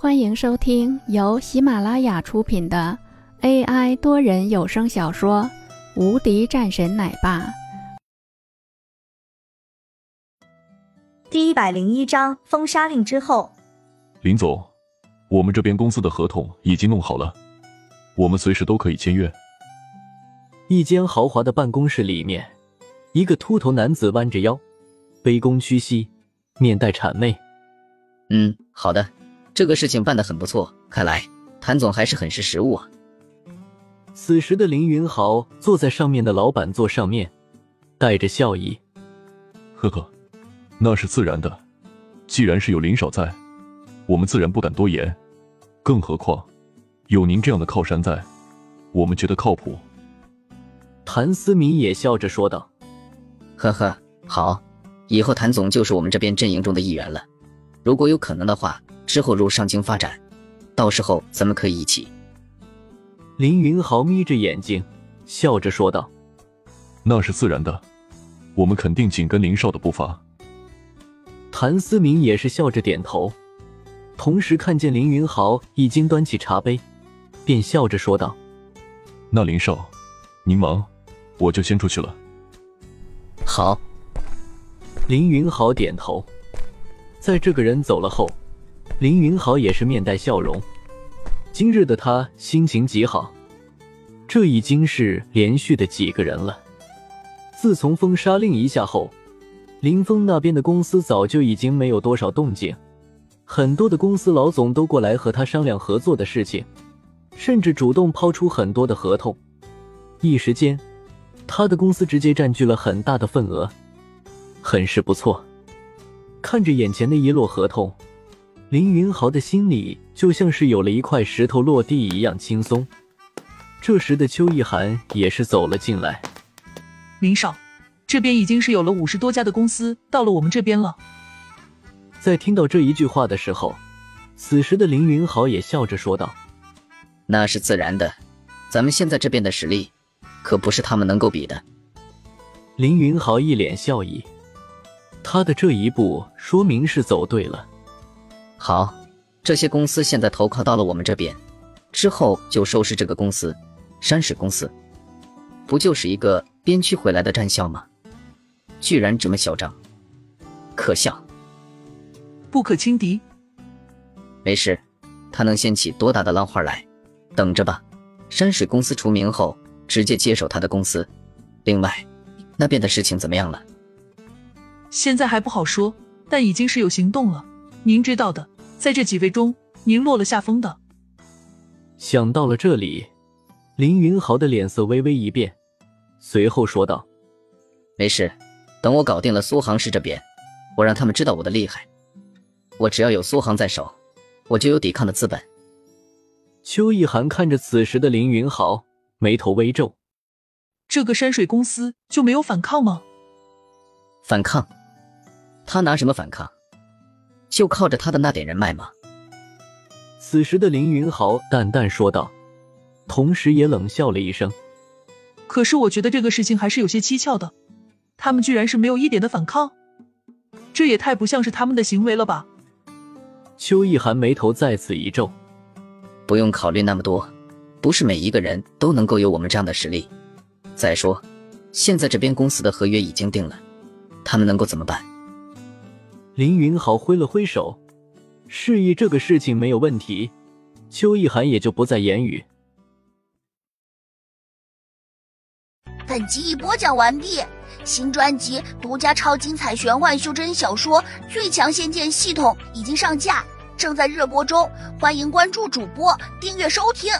欢迎收听由喜马拉雅出品的 AI 多人有声小说《无敌战神奶爸》第一百零一章封杀令之后，林总，我们这边公司的合同已经弄好了，我们随时都可以签约。一间豪华的办公室里面，一个秃头男子弯着腰，卑躬屈膝，面带谄媚。嗯，好的。这个事情办得很不错，看来谭总还是很识时务啊。此时的凌云豪坐在上面的老板座上面，带着笑意。呵呵，那是自然的。既然是有林少在，我们自然不敢多言。更何况有您这样的靠山在，我们觉得靠谱。谭思明也笑着说道：“呵呵，好，以后谭总就是我们这边阵营中的一员了。如果有可能的话。”之后入上京发展，到时候咱们可以一起。林云豪眯着眼睛，笑着说道：“那是自然的，我们肯定紧跟林少的步伐。”谭思明也是笑着点头，同时看见林云豪已经端起茶杯，便笑着说道：“那林少，您忙，我就先出去了。”好。林云豪点头，在这个人走了后。林云豪也是面带笑容，今日的他心情极好。这已经是连续的几个人了。自从封杀令一下后，林峰那边的公司早就已经没有多少动静，很多的公司老总都过来和他商量合作的事情，甚至主动抛出很多的合同。一时间，他的公司直接占据了很大的份额，很是不错。看着眼前的一摞合同。林云豪的心里就像是有了一块石头落地一样轻松。这时的邱意涵也是走了进来。林少，这边已经是有了五十多家的公司到了我们这边了。在听到这一句话的时候，此时的林云豪也笑着说道：“那是自然的，咱们现在这边的实力，可不是他们能够比的。”林云豪一脸笑意，他的这一步说明是走对了。好，这些公司现在投靠到了我们这边，之后就收拾这个公司，山水公司，不就是一个边区回来的战校吗？居然这么嚣张，可笑，不可轻敌。没事，他能掀起多大的浪花来？等着吧，山水公司除名后，直接接手他的公司。另外，那边的事情怎么样了？现在还不好说，但已经是有行动了。您知道的，在这几位中，您落了下风的。想到了这里，林云豪的脸色微微一变，随后说道：“没事，等我搞定了苏杭市这边，我让他们知道我的厉害。我只要有苏杭在手，我就有抵抗的资本。”邱意涵看着此时的林云豪，眉头微皱：“这个山水公司就没有反抗吗？”反抗？他拿什么反抗？就靠着他的那点人脉吗？此时的林云豪淡淡说道，同时也冷笑了一声。可是我觉得这个事情还是有些蹊跷的，他们居然是没有一点的反抗，这也太不像是他们的行为了吧？邱意涵眉头再次一皱，不用考虑那么多，不是每一个人都能够有我们这样的实力。再说，现在这边公司的合约已经定了，他们能够怎么办？林云豪挥了挥手，示意这个事情没有问题。邱意涵也就不再言语。本集已播讲完毕，新专辑独家超精彩玄幻修真小说《最强仙剑系统》已经上架，正在热播中，欢迎关注主播，订阅收听。